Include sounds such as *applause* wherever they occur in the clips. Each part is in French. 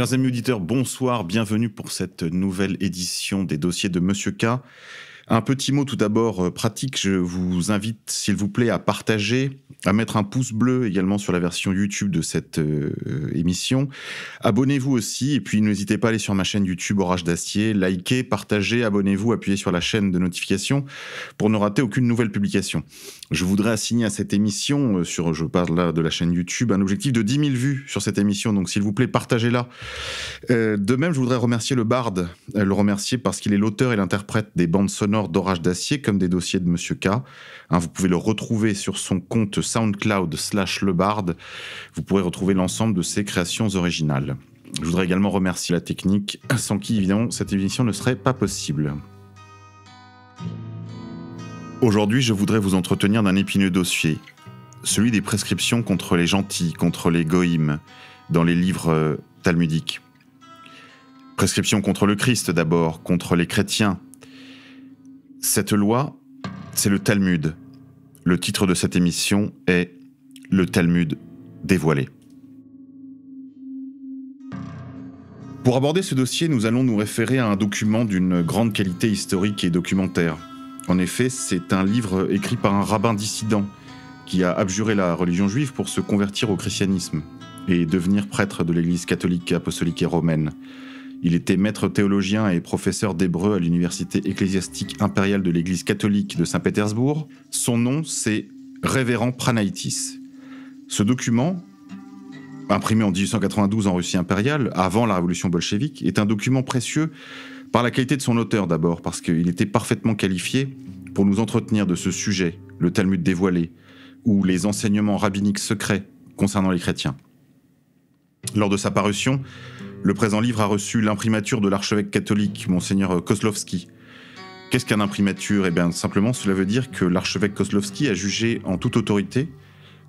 Chers amis auditeurs, bonsoir, bienvenue pour cette nouvelle édition des dossiers de Monsieur K. Un petit mot tout d'abord euh, pratique, je vous invite s'il vous plaît à partager, à mettre un pouce bleu également sur la version YouTube de cette euh, émission. Abonnez-vous aussi et puis n'hésitez pas à aller sur ma chaîne YouTube Orage d'Acier, likez, partagez, abonnez-vous, appuyez sur la chaîne de notification pour ne rater aucune nouvelle publication. Je voudrais assigner à cette émission, euh, sur, je parle là de la chaîne YouTube, un objectif de 10 000 vues sur cette émission, donc s'il vous plaît partagez-la. de même, je voudrais remercier le Bard, le remercier parce qu'il est l'auteur et l'interprète des bandes sonores d'Orage d'Acier comme des dossiers de Monsieur K. Hein, vous pouvez le retrouver sur son compte SoundCloud slash lebard. Vous pourrez retrouver l'ensemble de ses créations originales. Je voudrais également remercier la technique, sans qui évidemment cette émission ne serait pas possible. Aujourd'hui, je voudrais vous entretenir d'un épineux dossier, celui des prescriptions contre les gentils, contre les goïms, dans les livres euh, talmudiques. Prescriptions contre le Christ d'abord, contre les chrétiens, cette loi, c'est le Talmud. Le titre de cette émission est Le Talmud dévoilé. Pour aborder ce dossier, nous allons nous référer à un document d'une grande qualité historique et documentaire. En effet, c'est un livre écrit par un rabbin dissident qui a abjuré la religion juive pour se convertir au christianisme et devenir prêtre de l'Église catholique, apostolique et romaine. Il était maître théologien et professeur d'hébreu à l'université ecclésiastique impériale de l'Église catholique de Saint-Pétersbourg. Son nom, c'est Révérend Pranaitis. Ce document, imprimé en 1892 en Russie impériale, avant la révolution bolchevique, est un document précieux par la qualité de son auteur d'abord, parce qu'il était parfaitement qualifié pour nous entretenir de ce sujet, le Talmud dévoilé, ou les enseignements rabbiniques secrets concernant les chrétiens. Lors de sa parution, le présent livre a reçu l'imprimature de l'archevêque catholique, monseigneur Kozlovski. Qu'est-ce qu'un imprimature Eh bien, simplement, cela veut dire que l'archevêque Kozlovski a jugé en toute autorité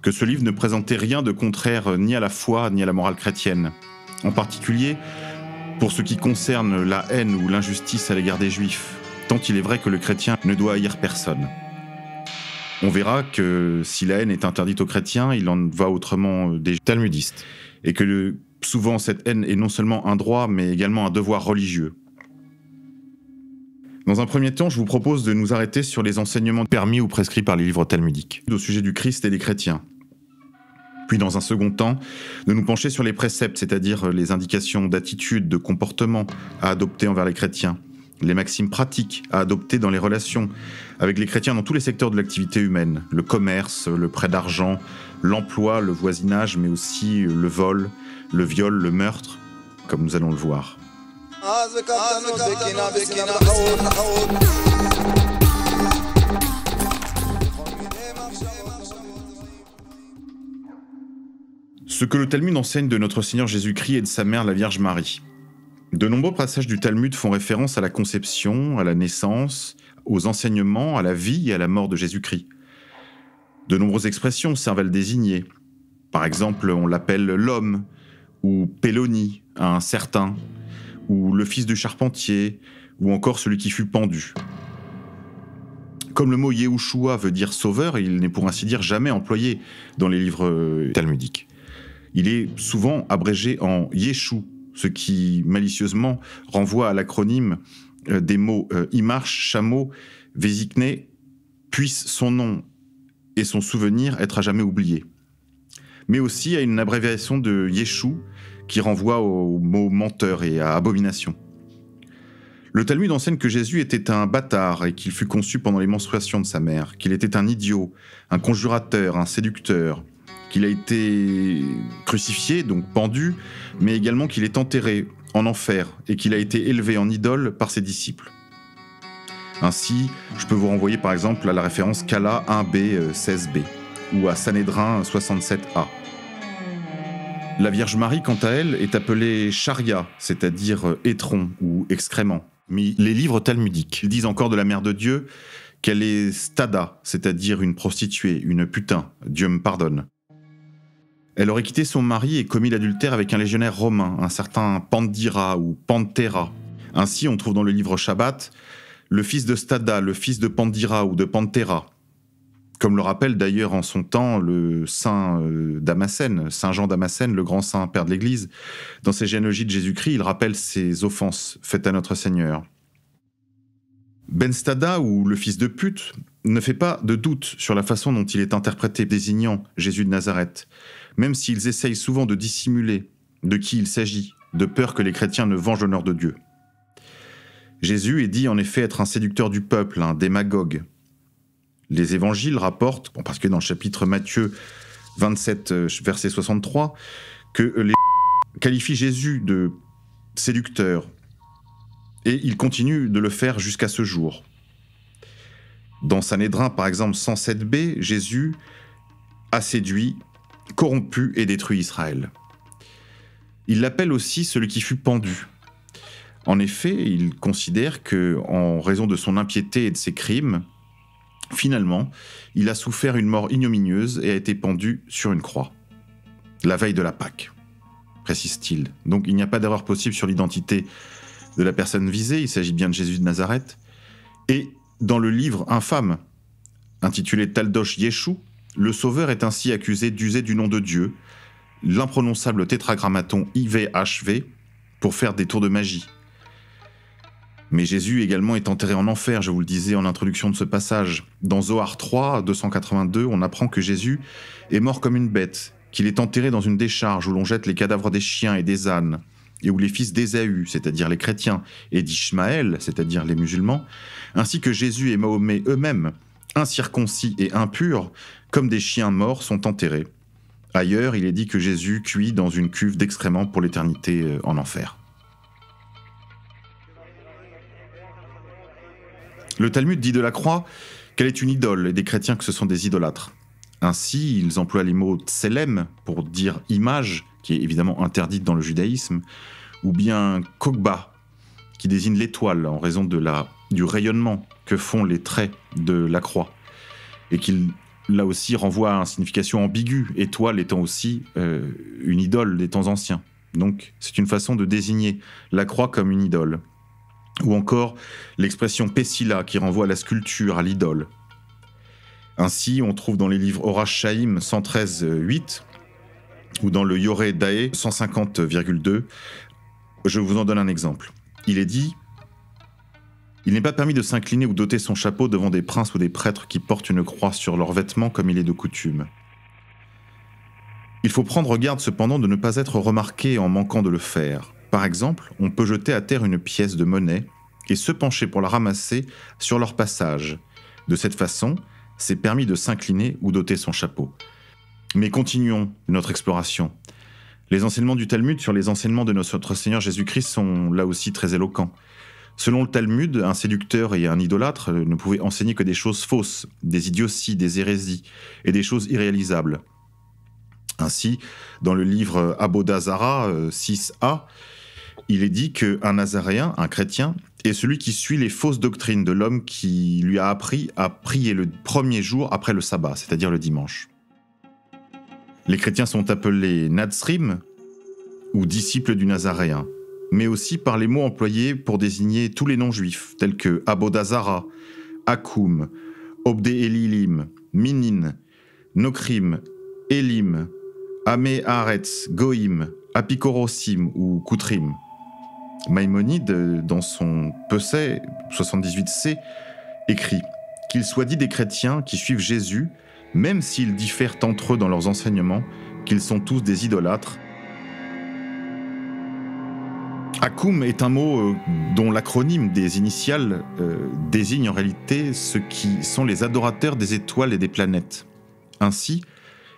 que ce livre ne présentait rien de contraire ni à la foi ni à la morale chrétienne. En particulier, pour ce qui concerne la haine ou l'injustice à l'égard des juifs, tant il est vrai que le chrétien ne doit haïr personne. On verra que si la haine est interdite aux chrétiens, il en va autrement des talmudistes. Et que le souvent cette haine est non seulement un droit, mais également un devoir religieux. Dans un premier temps, je vous propose de nous arrêter sur les enseignements permis ou prescrits par les livres talmudiques, au sujet du Christ et des chrétiens. Puis dans un second temps, de nous pencher sur les préceptes, c'est-à-dire les indications d'attitude, de comportement à adopter envers les chrétiens, les maximes pratiques à adopter dans les relations avec les chrétiens dans tous les secteurs de l'activité humaine, le commerce, le prêt d'argent, l'emploi, le voisinage, mais aussi le vol, le viol, le meurtre, comme nous allons le voir. Ce que le Talmud enseigne de notre Seigneur Jésus-Christ et de sa mère, la Vierge Marie. De nombreux passages du Talmud font référence à la conception, à la naissance, aux enseignements, à la vie et à la mort de Jésus-Christ. De nombreuses expressions servent à le désigner. Par exemple, on l'appelle l'homme, ou Péloni, un certain, ou le fils du charpentier, ou encore celui qui fut pendu. Comme le mot Yehoshua veut dire sauveur, il n'est pour ainsi dire jamais employé dans les livres euh, talmudiques. Il est souvent abrégé en Yeshu, ce qui malicieusement renvoie à l'acronyme euh, des mots euh, Imarch, chameau, Vésikne, puisse son nom et son souvenir être à jamais oubliés. Mais aussi à une abréviation de Yeshu, qui renvoie au mot menteur et à abomination. Le Talmud enseigne que Jésus était un bâtard et qu'il fut conçu pendant les menstruations de sa mère, qu'il était un idiot, un conjurateur, un séducteur, qu'il a été crucifié, donc pendu, mais également qu'il est enterré en enfer et qu'il a été élevé en idole par ses disciples. Ainsi, je peux vous renvoyer par exemple à la référence Kala 1b 16b ou à Sanhédrin 67a. La Vierge Marie, quant à elle, est appelée charia, c'est-à-dire euh, étron ou excrément. Mais les livres talmudiques disent encore de la Mère de Dieu qu'elle est stada, c'est-à-dire une prostituée, une putain, Dieu me pardonne. Elle aurait quitté son mari et commis l'adultère avec un légionnaire romain, un certain Pandira ou Pantera. Ainsi, on trouve dans le livre Shabbat le fils de Stada, le fils de Pandira ou de Pantera, comme le rappelle d'ailleurs en son temps le saint euh, Damascène, Saint Jean Damascène, le grand saint père de l'Église. Dans ses généalogies de Jésus-Christ, il rappelle ses offenses faites à notre Seigneur. Ben Stada, ou le fils de pute, ne fait pas de doute sur la façon dont il est interprété désignant Jésus de Nazareth, même s'ils essayent souvent de dissimuler de qui il s'agit, de peur que les chrétiens ne vengent l'honneur de Dieu. Jésus est dit en effet être un séducteur du peuple, un démagogue, les évangiles rapportent, parce que dans le chapitre Matthieu 27, euh, verset 63, que les *laughs* qualifient Jésus de séducteur. Et il continue de le faire jusqu'à ce jour. Dans Sanhédrin, par exemple, 107b, Jésus a séduit, corrompu et détruit Israël. Il l'appelle aussi celui qui fut pendu. En effet, il considère que, en raison de son impiété et de ses crimes, Finalement, il a souffert une mort ignominieuse et a été pendu sur une croix. La veille de la Pâque, précise-t-il. Donc il n'y a pas d'erreur possible sur l'identité de la personne visée, il s'agit bien de Jésus de Nazareth. Et dans le livre infâme, intitulé Taldosh Yeshu, le Sauveur est ainsi accusé d'user du nom de Dieu, l'imprononçable tétragrammaton IVHV, pour faire des tours de magie, mais Jésus également est enterré en enfer, je vous le disais en introduction de ce passage. Dans Zohar 3, 282, on apprend que Jésus est mort comme une bête, qu'il est enterré dans une décharge où l'on jette les cadavres des chiens et des ânes, et où les fils d'Ésaü, c'est-à-dire les chrétiens, et d'Ishmaël, c'est-à-dire les musulmans, ainsi que Jésus et Mahomet eux-mêmes, incirconcis et impurs, comme des chiens morts, sont enterrés. Ailleurs, il est dit que Jésus cuit dans une cuve d'excréments pour l'éternité euh, en enfer. Le Talmud dit de la croix qu'elle est une idole et des chrétiens que ce sont des idolâtres. Ainsi, ils emploient les mots tselem pour dire image, qui est évidemment interdite dans le judaïsme, ou bien kokba, qui désigne l'étoile en raison de la, du rayonnement que font les traits de la croix, et qui là aussi renvoie à une signification ambiguë, étoile étant aussi euh, une idole des temps anciens. Donc c'est une façon de désigner la croix comme une idole ou encore l'expression Pessila qui renvoie à la sculpture, à l'idole. Ainsi, on trouve dans les livres Horace Shaim 113.8 ou dans le Yoré Dae 150,2. Je vous en donne un exemple. Il est dit Il n'est pas permis de s'incliner ou d'ôter son chapeau devant des princes ou des prêtres qui portent une croix sur leurs vêtements comme il est de coutume. Il faut prendre garde cependant de ne pas être remarqué en manquant de le faire. Par exemple, on peut jeter à terre une pièce de monnaie et se pencher pour la ramasser sur leur passage. De cette façon, c'est permis de s'incliner ou d'ôter son chapeau. Mais continuons notre exploration. Les enseignements du Talmud sur les enseignements de notre Seigneur Jésus-Christ sont là aussi très éloquents. Selon le Talmud, un séducteur et un idolâtre ne pouvaient enseigner que des choses fausses, des idioties, des hérésies et des choses irréalisables. Ainsi, dans le livre Abodazara 6a, euh, il est dit qu'un nazaréen, un chrétien, est celui qui suit les fausses doctrines de l'homme qui lui a appris à prier le premier jour après le sabbat, c'est-à-dire le dimanche. Les chrétiens sont appelés Nazrim ou disciples du nazaréen, mais aussi par les mots employés pour désigner tous les noms juifs, tels que Abodazara, Akoum, Obde Elilim, Minin, Nokrim, Elim, Ame Haaretz, Goïm, Apikorosim ou Koutrim. Maïmonide, dans son Pesset 78c, écrit Qu'il soit dit des chrétiens qui suivent Jésus, même s'ils diffèrent entre eux dans leurs enseignements, qu'ils sont tous des idolâtres. Akoum est un mot euh, dont l'acronyme des initiales euh, désigne en réalité ceux qui sont les adorateurs des étoiles et des planètes. Ainsi,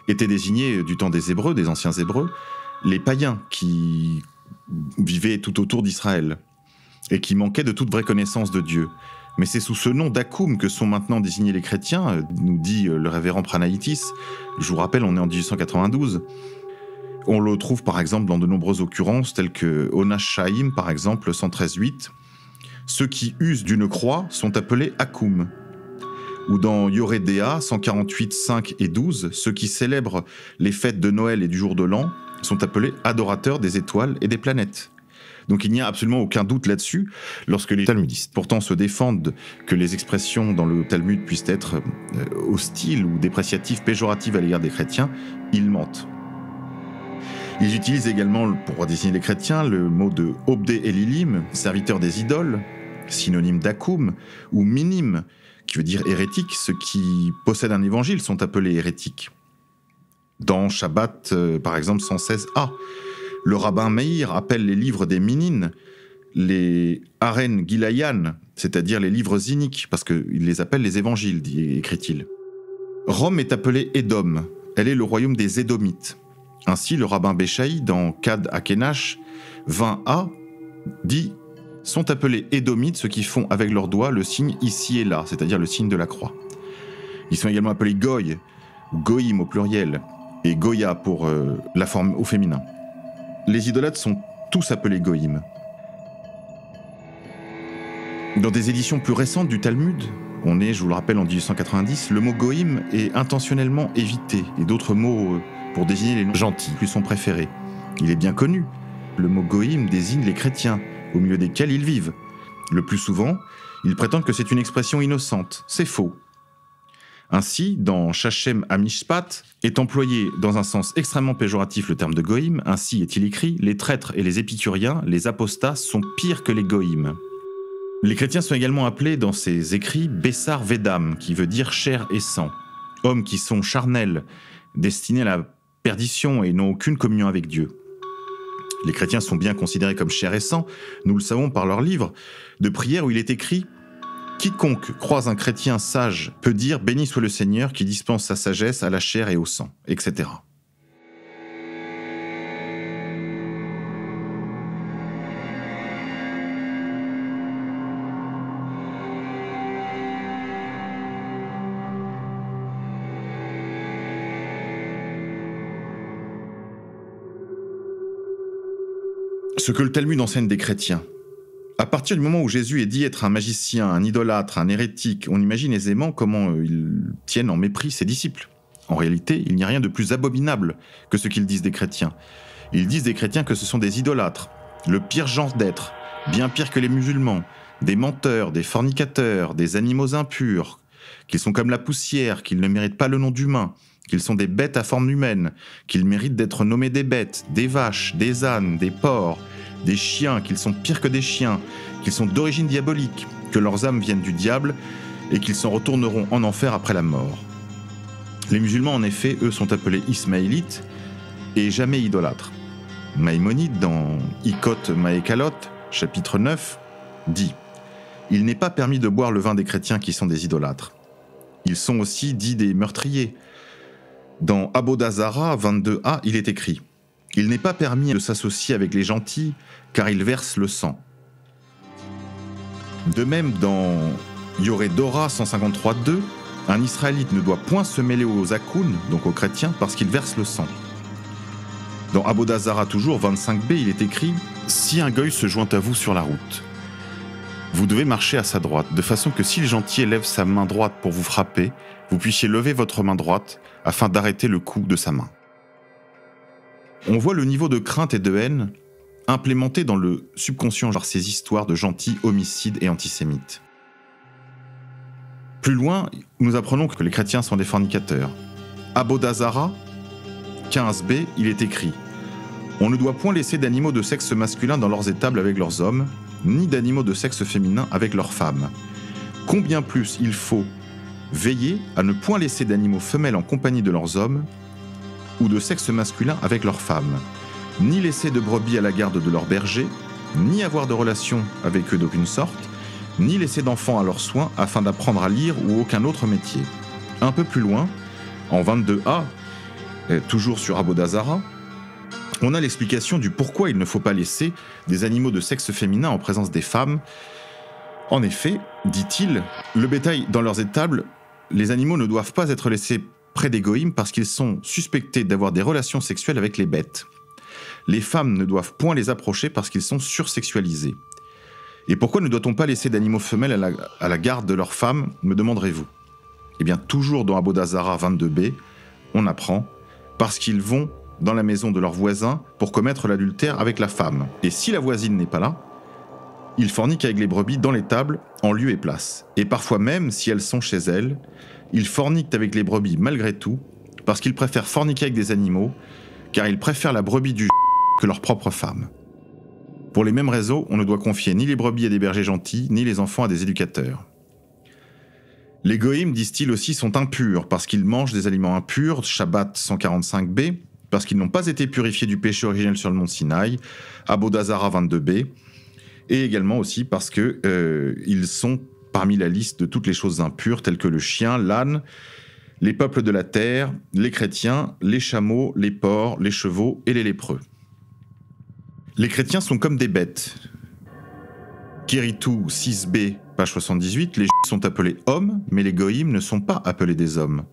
étaient désignés du temps des Hébreux, des anciens Hébreux, les païens qui vivaient tout autour d'Israël et qui manquaient de toute vraie connaissance de Dieu. Mais c'est sous ce nom d'Akoum que sont maintenant désignés les chrétiens, euh, nous dit euh, le révérend Pranaitis. Je vous rappelle, on est en 1892. On le trouve par exemple dans de nombreuses occurrences, telles que Onash Shaim, par exemple, 113.8. Ceux qui usent d'une croix sont appelés Akoum. Ou dans Yoredea 148, 5 et 12, ceux qui célèbrent les fêtes de Noël et du jour de l'an sont appelés adorateurs des étoiles et des planètes. Donc il n'y a absolument aucun doute là-dessus lorsque les talmudistes pourtant se défendent que les expressions dans le Talmud puissent être euh, hostiles ou dépréciatives, péjoratives à l'égard des chrétiens, ils mentent. Ils utilisent également, pour désigner les chrétiens, le mot de Obdé Elilim, serviteur des idoles, synonyme d'Akoum, ou Minim, qui veut dire hérétique. Ceux qui possèdent un évangile sont appelés hérétiques. Dans Shabbat, euh, par exemple, 116a, le rabbin Meir appelle les livres des Minines les Aren Gilayan, c'est-à-dire les livres iniques, parce qu'il les appelle les évangiles, écrit-il. Rome est appelée Édom, elle est le royaume des Édomites. Ainsi, le rabbin Béchaï, dans Kad Akenash 20a, dit sont appelés Édomites ceux qui font avec leurs doigts le signe ici et là, c'est-à-dire le signe de la croix. Ils sont également appelés Goy, Goïm au pluriel, et Goya pour euh, la forme au féminin. Les idolâtres sont tous appelés Goïm. Dans des éditions plus récentes du Talmud, on est, je vous le rappelle, en 1890, le mot Goïm est intentionnellement évité, et d'autres mots euh, pour désigner les noms gentils lui sont préférés. Il est bien connu. Le mot Goïm désigne les chrétiens, au milieu desquels ils vivent. Le plus souvent, ils prétendent que c'est une expression innocente. C'est faux. Ainsi, dans Shachem Amishpat, est employé dans un sens extrêmement péjoratif le terme de goïm. Ainsi est-il écrit Les traîtres et les épicuriens, les apostats, sont pires que les goïms. Les chrétiens sont également appelés dans ces écrits Bessar Vedam, qui veut dire chair et sang. Hommes qui sont charnels, destinés à la perdition et n'ont aucune communion avec Dieu. Les chrétiens sont bien considérés comme chair et sang, nous le savons par leur livre de prière où il est écrit Quiconque croise un chrétien sage peut dire Béni soit le Seigneur qui dispense sa sagesse à la chair et au sang, etc. Ce que le Talmud enseigne des chrétiens, à partir du moment où Jésus est dit être un magicien, un idolâtre, un hérétique, on imagine aisément comment euh, ils tiennent en mépris ses disciples. En réalité, il n'y a rien de plus abominable que ce qu'ils disent des chrétiens. Ils disent des chrétiens que ce sont des idolâtres, le pire genre d'être, bien pire que les musulmans, des menteurs, des fornicateurs, des animaux impurs, qu'ils sont comme la poussière, qu'ils ne méritent pas le nom d'humain, qu'ils sont des bêtes à forme humaine, qu'ils méritent d'être nommés des bêtes, des vaches, des ânes, des porcs, des chiens, qu'ils sont pires que des chiens, qu'ils sont d'origine diabolique, que leurs âmes viennent du diable et qu'ils s'en retourneront en enfer après la mort. Les musulmans, en effet, eux, sont appelés ismaélites et jamais idolâtres. Maïmonide, dans Ikot Maekalot, chapitre 9, dit Il n'est pas permis de boire le vin des chrétiens qui sont des idolâtres. Ils sont aussi dits des meurtriers. Dans Abodazara 22a, il est écrit il n'est pas permis de s'associer avec les gentils, car ils versent le sang. De même, dans Yoredora 153.2, un Israélite ne doit point se mêler aux Akoun, donc aux chrétiens, parce qu'ils versent le sang. Dans Abodazara toujours 25b, il est écrit Si un goy se joint à vous sur la route, vous devez marcher à sa droite, de façon que si le gentil lève sa main droite pour vous frapper, vous puissiez lever votre main droite afin d'arrêter le coup de sa main. On voit le niveau de crainte et de haine implémenté dans le subconscient par ces histoires de gentils homicides et antisémites. Plus loin, nous apprenons que les chrétiens sont des fornicateurs. À Bodazara 15b, il est écrit On ne doit point laisser d'animaux de sexe masculin dans leurs étables avec leurs hommes, ni d'animaux de sexe féminin avec leurs femmes. Combien plus il faut veiller à ne point laisser d'animaux femelles en compagnie de leurs hommes, ou de sexe masculin avec leurs femmes, ni laisser de brebis à la garde de leurs bergers, ni avoir de relations avec eux d'aucune sorte, ni laisser d'enfants à leurs soins afin d'apprendre à lire ou aucun autre métier. Un peu plus loin, en 22a, toujours sur Abodazara, on a l'explication du pourquoi il ne faut pas laisser des animaux de sexe féminin en présence des femmes. En effet, dit-il, le bétail dans leurs étables, les animaux ne doivent pas être laissés près des parce qu'ils sont suspectés d'avoir des relations sexuelles avec les bêtes. Les femmes ne doivent point les approcher parce qu'ils sont sursexualisés. Et pourquoi ne doit-on pas laisser d'animaux femelles à la, garde de leurs femmes, me demanderez-vous? Eh bien, toujours dans Abodazara 22b, on apprend parce qu'ils vont dans la maison de leur voisin pour commettre l'adultère avec la femme. Et si la voisine n'est pas là, ils forniquent avec les brebis dans les tables, en lieu et place. Et parfois même, si elles sont chez elles, ils forniquent avec les brebis malgré tout, parce qu'ils préfèrent forniquer avec des animaux, car ils préfèrent la brebis du *laughs* que leur propre femme. Pour les mêmes raisons, on ne doit confier ni les brebis à des bergers gentils, ni les enfants à des éducateurs. Les goïms, disent-ils aussi, sont impurs parce qu'ils mangent des aliments impurs, Shabbat 145b, parce qu'ils n'ont pas été purifiés du péché originel sur le mont Sinaï, Abodazara 22b, et également aussi parce qu'ils euh, sont parmi la liste de toutes les choses impures telles que le chien, l'âne, les peuples de la terre, les chrétiens, les chameaux, les porcs, les chevaux et les lépreux. Les chrétiens sont comme des bêtes. Kiritou 6b, page 78, les sont appelés hommes, mais les goïms ne sont pas appelés des hommes.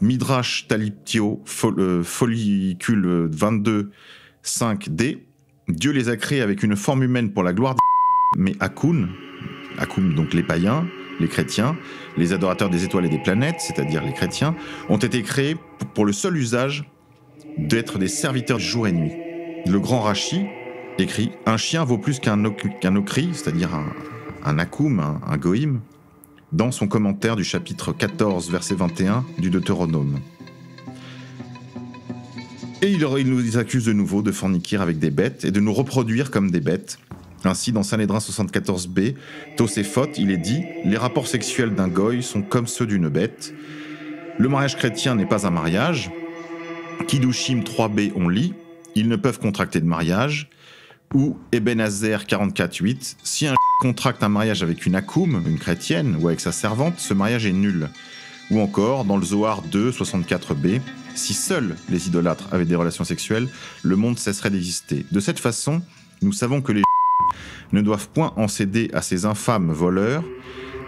Midrash Taliptio, euh, follicule 22, 5d, Dieu les a créés avec une forme humaine pour la gloire des mais Akun, Akun donc les païens, les chrétiens, les adorateurs des étoiles et des planètes, c'est-à-dire les chrétiens, ont été créés pour le seul usage d'être des serviteurs jour et nuit. Le grand Rashi écrit Un chien vaut plus qu'un okri, c'est-à-dire un, un akoum, un, un goïm, dans son commentaire du chapitre 14, verset 21 du Deutéronome. Et il, nous accuse de nouveau de forniquer avec des bêtes et de nous reproduire comme des bêtes. Ainsi, dans Sanhédrin 74b, Toséphot, il est dit Les rapports sexuels d'un goy sont comme ceux d'une bête. Le mariage chrétien n'est pas un mariage. Kiddushim 3b, on lit Ils ne peuvent contracter de mariage. Ou Ebenazer 44.8 Si un contracte un mariage avec une akoum, une chrétienne, ou avec sa servante, ce mariage est nul. Ou encore, dans le Zohar 2, 64b, si seuls les idolâtres avaient des relations sexuelles, le monde cesserait d'exister. De cette façon, nous savons que les ne doivent point en céder à ces infâmes voleurs,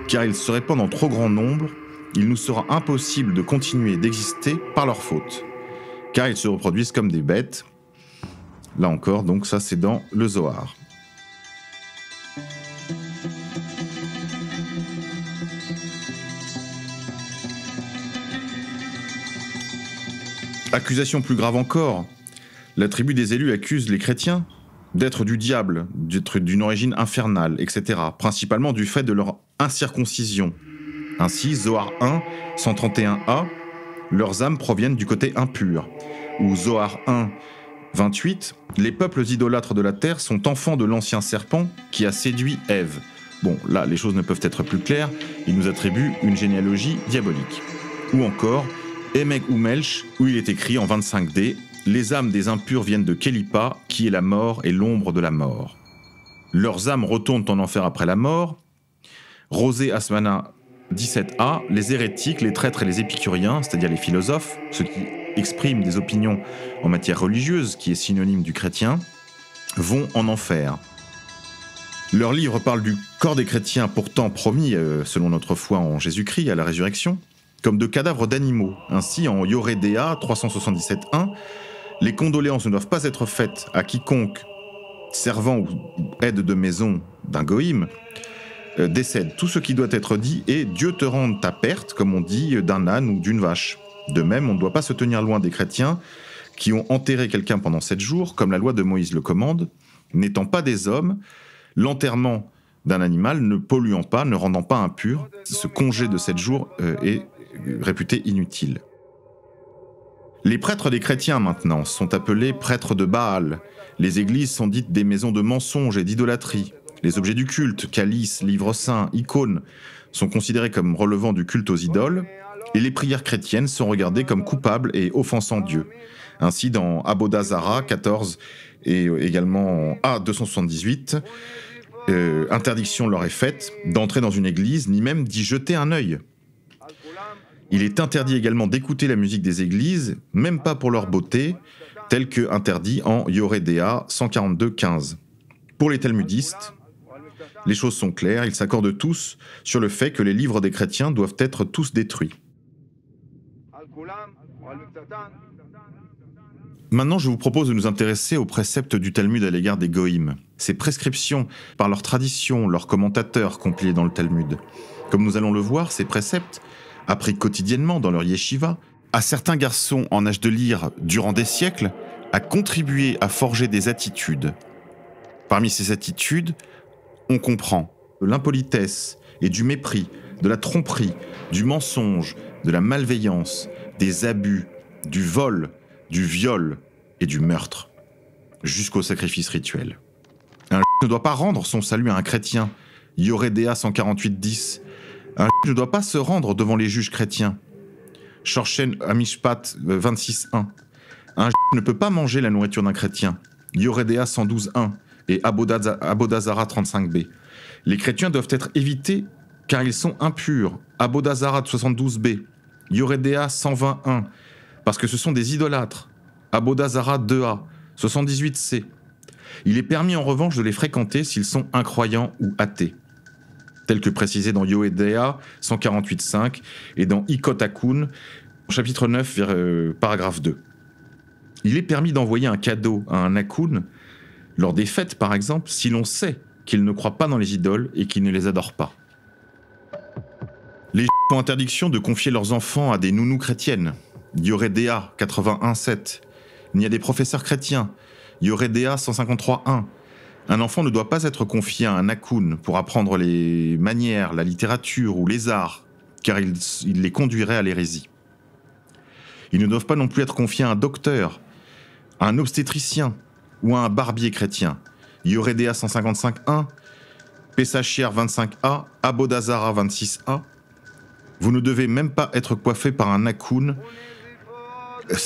car ils se répandent en trop grand nombre, il nous sera impossible de continuer d'exister par leur faute, car ils se reproduisent comme des bêtes. Là encore, donc ça c'est dans le Zohar. Accusation plus grave encore, la tribu des élus accuse les chrétiens d'être du diable, d'être d'une origine infernale, etc., principalement du fait de leur incirconcision. Ainsi, Zohar 1, 131a, leurs âmes proviennent du côté impur. Ou Zohar 1, 28, les peuples idolâtres de la terre sont enfants de l'ancien serpent qui a séduit Ève. Bon, là, les choses ne peuvent être plus claires, il nous attribue une généalogie diabolique. Ou encore, Emek ou Melch, où il est écrit en 25D Les âmes des impurs viennent de Kelipa, qui est la mort et l'ombre de la mort. Leurs âmes retournent en enfer après la mort. Rosé Asmana 17a Les hérétiques, les traîtres et les épicuriens, c'est-à-dire les philosophes, ceux qui expriment des opinions en matière religieuse, qui est synonyme du chrétien, vont en enfer. Leur livre parle du corps des chrétiens pourtant promis, euh, selon notre foi en Jésus-Christ, à la résurrection, comme de cadavres d'animaux. Ainsi, en Yoredea 377.1, les condoléances ne doivent pas être faites à quiconque servant ou aide de maison d'un goïm euh, décède. Tout ce qui doit être dit est Dieu te rende ta perte, comme on dit d'un âne ou d'une vache. De même, on ne doit pas se tenir loin des chrétiens qui ont enterré quelqu'un pendant sept jours, comme la loi de Moïse le commande, n'étant pas des hommes, l'enterrement d'un animal ne polluant pas, ne rendant pas impur, ce congé de sept jours euh, est réputé inutile. Les prêtres des chrétiens maintenant sont appelés prêtres de Baal. Les églises sont dites des maisons de mensonges et d'idolâtrie. Les objets du culte, calices, livres saints, icônes, sont considérés comme relevant du culte aux idoles, et les prières chrétiennes sont regardées comme coupables et offensant Dieu. Ainsi, dans Abodazara 14 et également en A278, euh, interdiction leur est faite d'entrer dans une église, ni même d'y jeter un œil. Il est interdit également d'écouter la musique des églises, même pas pour leur beauté, tel que interdit en Yoredea 142.15. Pour les talmudistes, les choses sont claires, ils s'accordent tous sur le fait que les livres des chrétiens doivent être tous détruits. Maintenant, je vous propose de nous intéresser aux préceptes du Talmud à l'égard des Goïms. Ces prescriptions, par leurs traditions, leurs commentateurs compilés dans le Talmud. Comme nous allons le voir, ces préceptes appris quotidiennement dans leur yeshiva, à certains garçons en âge de lire durant des siècles a contribué à forger des attitudes. Parmi ces attitudes, on comprend l'impolitesse et du mépris, de la tromperie, du mensonge, de la malveillance, des abus, du vol, du viol et du meurtre, jusqu'au sacrifice rituel. Un ne doit pas rendre son salut à un chrétien, Yoredea 148.10. Un ne doit pas se rendre devant les juges chrétiens, Shorchen Amishpat 26.1. Un ne peut pas manger la nourriture d'un chrétien, Yoredea 112.1 et Abodazara 35b. Les chrétiens doivent être évités car ils sont impurs, Abodazara 72b, Yoredea 121, parce que ce sont des idolâtres, Abodazara 2a, 78c. Il est permis en revanche de les fréquenter s'ils sont incroyants ou athées, tel que précisé dans Yoedea 148.5 et dans Ikotakun, chapitre 9, euh, paragraphe 2. Il est permis d'envoyer un cadeau à un Akun lors des fêtes, par exemple, si l'on sait qu'il ne croit pas dans les idoles et qu'il ne les adore pas. Les ont interdiction de confier leurs enfants à des nounous chrétiennes. Yoredea 81.7. Il y a des professeurs chrétiens. Yoredea 153.1. Un enfant ne doit pas être confié à un Akun pour apprendre les manières, la littérature ou les arts, car il, les conduirait à l'hérésie. Ils ne doivent pas non plus être confiés à un docteur, à un obstétricien ou à un barbier chrétien. Yoredea 155.1, Pessachir 25a, Abodazara 26a. Vous ne devez même pas être coiffé par un Akun,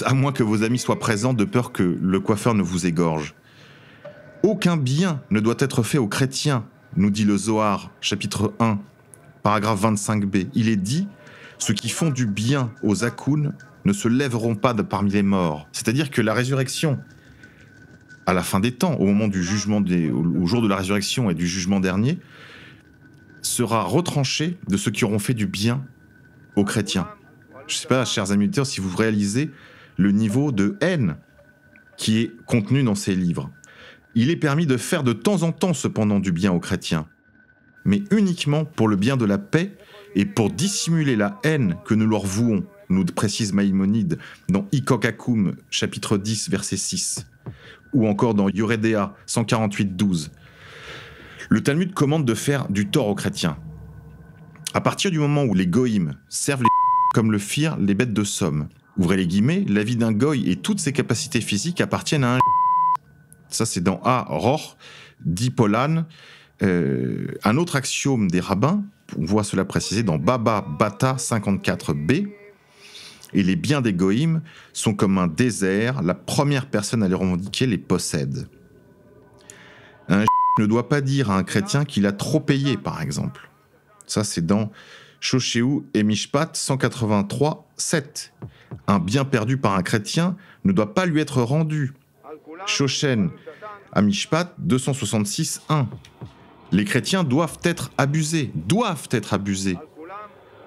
à moins que vos amis soient présents de peur que le coiffeur ne vous égorge. Aucun bien ne doit être fait aux chrétiens, nous dit le Zohar, chapitre 1, paragraphe 25b. Il est dit Ceux qui font du bien aux Akun ne se lèveront pas parmi les morts. C'est-à-dire que la résurrection, à la fin des temps, au moment du jugement, au jour de la résurrection et du jugement dernier, sera retranchée de ceux qui auront fait du bien aux chrétiens. Je ne sais pas, chers amis si vous réalisez le niveau de haine qui est contenu dans ces livres. Il est permis de faire de temps en temps cependant du bien aux chrétiens, mais uniquement pour le bien de la paix et pour dissimuler la haine que nous leur vouons, nous précise Maïmonide dans Ikokakum, chapitre 10, verset 6, ou encore dans Yoredea 148, 12. Le Talmud commande de faire du tort aux chrétiens. À partir du moment où les goïms servent les *laughs* comme le firent les bêtes de somme, ouvrez les guillemets, la vie d'un goy et toutes ses capacités physiques appartiennent à un ça, c'est dans A, Roch, Dipolan. Euh, un autre axiome des rabbins, on voit cela précisé dans Baba Bata 54b. Et les biens des goïms sont comme un désert, la première personne à les revendiquer les possède. Un ne doit pas dire à un chrétien qu'il a trop payé, par exemple. Ça, c'est dans Shoshéou et Mishpat 183, 7. Un bien perdu par un chrétien ne doit pas lui être rendu. Shoshen Amishpat 266 1. Les chrétiens doivent être abusés, doivent être abusés.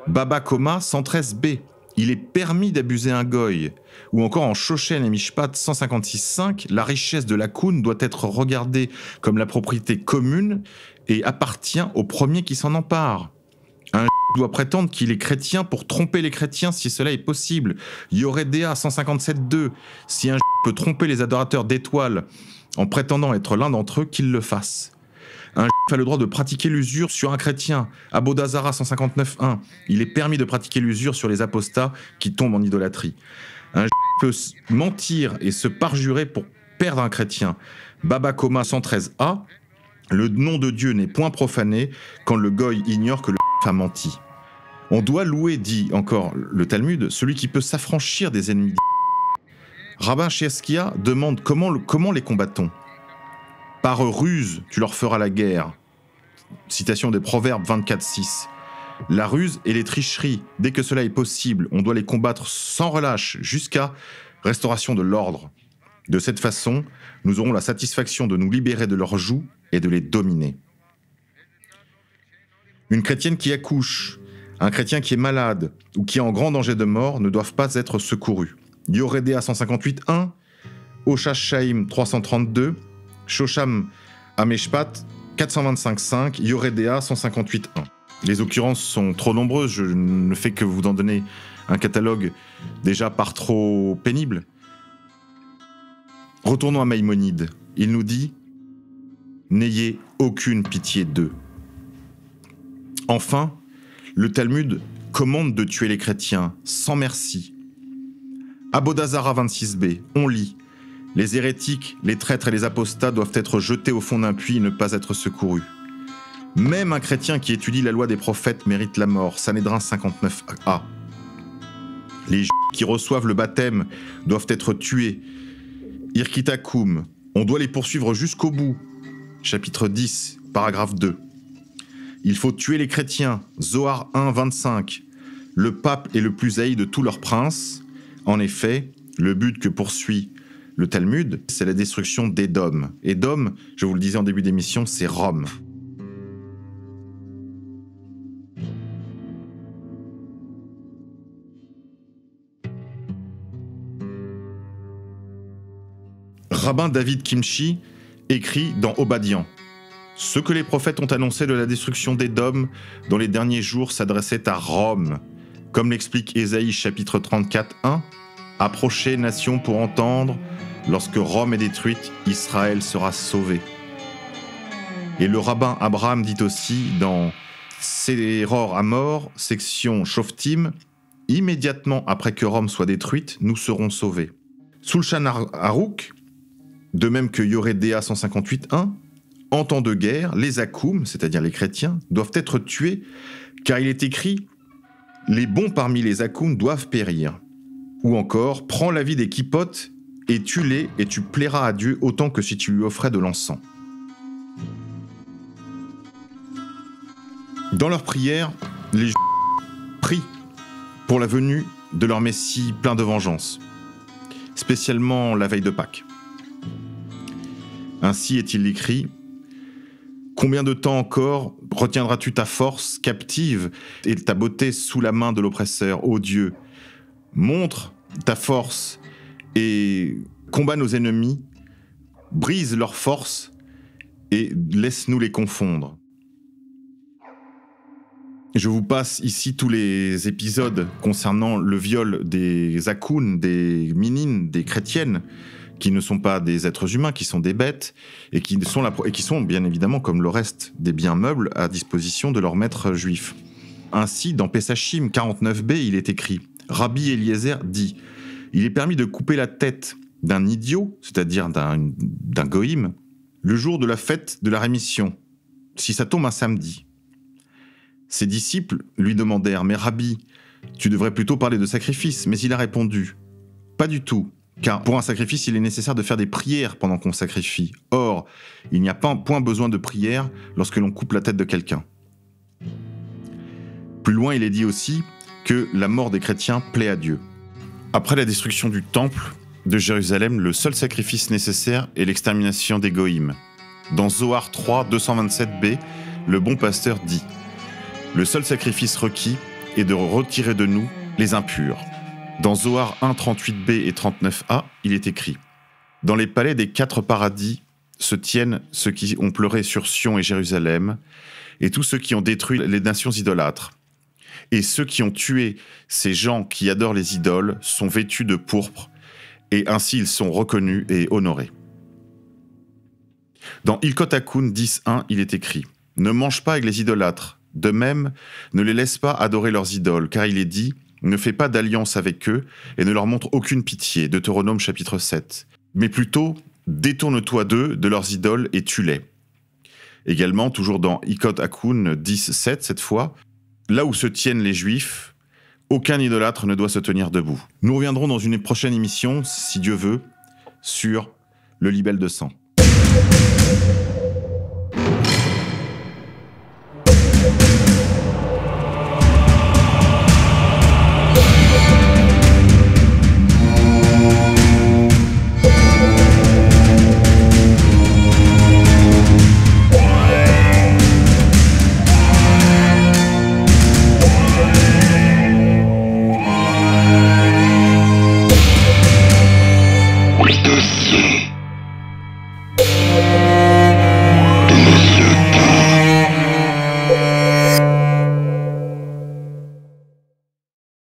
Baba Koma 113b. Il est permis d'abuser un goy. Ou encore en Shoshen et Mishpat 156.5, la richesse de la koun doit être regardée comme la propriété commune et appartient au premier qui s'en empare. Un *laughs* doit prétendre qu'il est chrétien pour tromper les chrétiens si cela est possible. Yoredea 157.2. Si un *laughs* peut tromper les adorateurs d'étoiles en prétendant être l'un d'entre eux, qu'il le fasse. Un *laughs* a le droit de pratiquer l'usure sur un chrétien. Abodazara 159.1. Il est permis de pratiquer l'usure sur les apostats qui tombent en idolâtrie. Un peut mentir et se parjurer pour perdre un chrétien. Baba Koma 113a. Le nom de Dieu n'est point profané quand le goy ignore que le a menti. On doit louer, dit encore le Talmud, celui qui peut s'affranchir des ennemis. Rabbin Cheskia demande comment, comment les combattons Par ruse, tu leur feras la guerre. Citation des Proverbes 24-6. La ruse et les tricheries, dès que cela est possible, on doit les combattre sans relâche jusqu'à restauration de l'ordre. De cette façon, nous aurons la satisfaction de nous libérer de leurs joues et de les dominer. Une chrétienne qui accouche, un chrétien qui est malade ou qui est en grand danger de mort ne doivent pas être secourus. Yoredea 158.1, Oshash Shaim 332, Shosham Ameshpat 425.5, Yoredea 158.1. Les occurrences sont trop nombreuses, je ne fais que vous en donner un catalogue déjà par trop pénible. Retournons à Maïmonide. Il nous dit N'ayez aucune pitié d'eux. Enfin, le Talmud commande de tuer les chrétiens sans merci. À Bodazara 26b, on lit Les hérétiques, les traîtres et les apostats doivent être jetés au fond d'un puits et ne pas être secourus. Même un chrétien qui étudie la loi des prophètes mérite la mort. Sanhédrin 59a. Les qui reçoivent le baptême doivent être tués. Irkitakum. On doit les poursuivre jusqu'au bout. Chapitre 10, paragraphe 2. Il faut tuer les chrétiens. Zohar 1, 25. Le pape est le plus haï de tous leurs princes. En effet, le but que poursuit le Talmud, c'est la destruction d'Édom. Édom, je vous le disais en début d'émission, c'est Rome. Rabbin David Kimchi écrit dans Obadian Ce que les prophètes ont annoncé de la destruction d'Édom dans les derniers jours s'adressait à Rome. Comme l'explique Ésaïe chapitre 34, 1, Approchez, nation, pour entendre, lorsque Rome est détruite, Israël sera sauvé. Et le rabbin Abraham dit aussi dans Séror à mort, section Shoftim, immédiatement après que Rome soit détruite, nous serons sauvés. Sulchan Harouk, de même que Yoredea 158.1, en temps de guerre, les Akoum, c'est-à-dire les chrétiens, doivent être tués, car il est écrit Les bons parmi les Akoum doivent périr. Ou encore, prends la vie des kipotes et tue-les, et tu plairas à Dieu autant que si tu lui offrais de l'encens. Dans leur prière, les prient pour la venue de leur Messie plein de vengeance, spécialement la veille de Pâques. Ainsi est-il écrit Combien de temps encore retiendras-tu ta force captive et ta beauté sous la main de l'oppresseur, ô Dieu? Montre ta force et combat nos ennemis, brise leur force et laisse-nous les confondre. Je vous passe ici tous les épisodes concernant le viol des Akouns, des Minines, des chrétiennes, qui ne sont pas des êtres humains, qui sont des bêtes, et qui sont, bien évidemment, comme le reste des biens meubles, à disposition de leurs maîtres juifs. Ainsi, dans Pesachim 49b, il est écrit Rabbi Eliezer dit Il est permis de couper la tête d'un idiot, c'est-à-dire d'un goïm, le jour de la fête de la rémission, si ça tombe un samedi. Ses disciples lui demandèrent Mais Rabbi, tu devrais plutôt parler de sacrifice. Mais il a répondu Pas du tout. Car pour un sacrifice, il est nécessaire de faire des prières pendant qu'on sacrifie. Or, il n'y a pas point besoin de prière lorsque l'on coupe la tête de quelqu'un. Plus loin, il est dit aussi que la mort des chrétiens plaît à Dieu. Après la destruction du temple de Jérusalem, le seul sacrifice nécessaire est l'extermination des Goïms. Dans Zohar 3, 227b, le bon pasteur dit Le seul sacrifice requis est de retirer de nous les impurs. Dans Zohar 1, 38b et 39a, il est écrit Dans les palais des quatre paradis se tiennent ceux qui ont pleuré sur Sion et Jérusalem, et tous ceux qui ont détruit les nations idolâtres. Et ceux qui ont tué ces gens qui adorent les idoles sont vêtus de pourpre, et ainsi ils sont reconnus et honorés. Dans Ilkot Akun 10.1, il est écrit Ne mange pas avec les idolâtres, de même, ne les laisse pas adorer leurs idoles, car il est dit ne fais pas d'alliance avec eux et ne leur montre aucune pitié. Deutéronome chapitre 7. Mais plutôt, détourne-toi d'eux, de leurs idoles, et tue-les. Également, toujours dans Ikot Akun 10, 7, cette fois, là où se tiennent les Juifs, aucun idolâtre ne doit se tenir debout. Nous reviendrons dans une prochaine émission, si Dieu veut, sur le libelle de sang.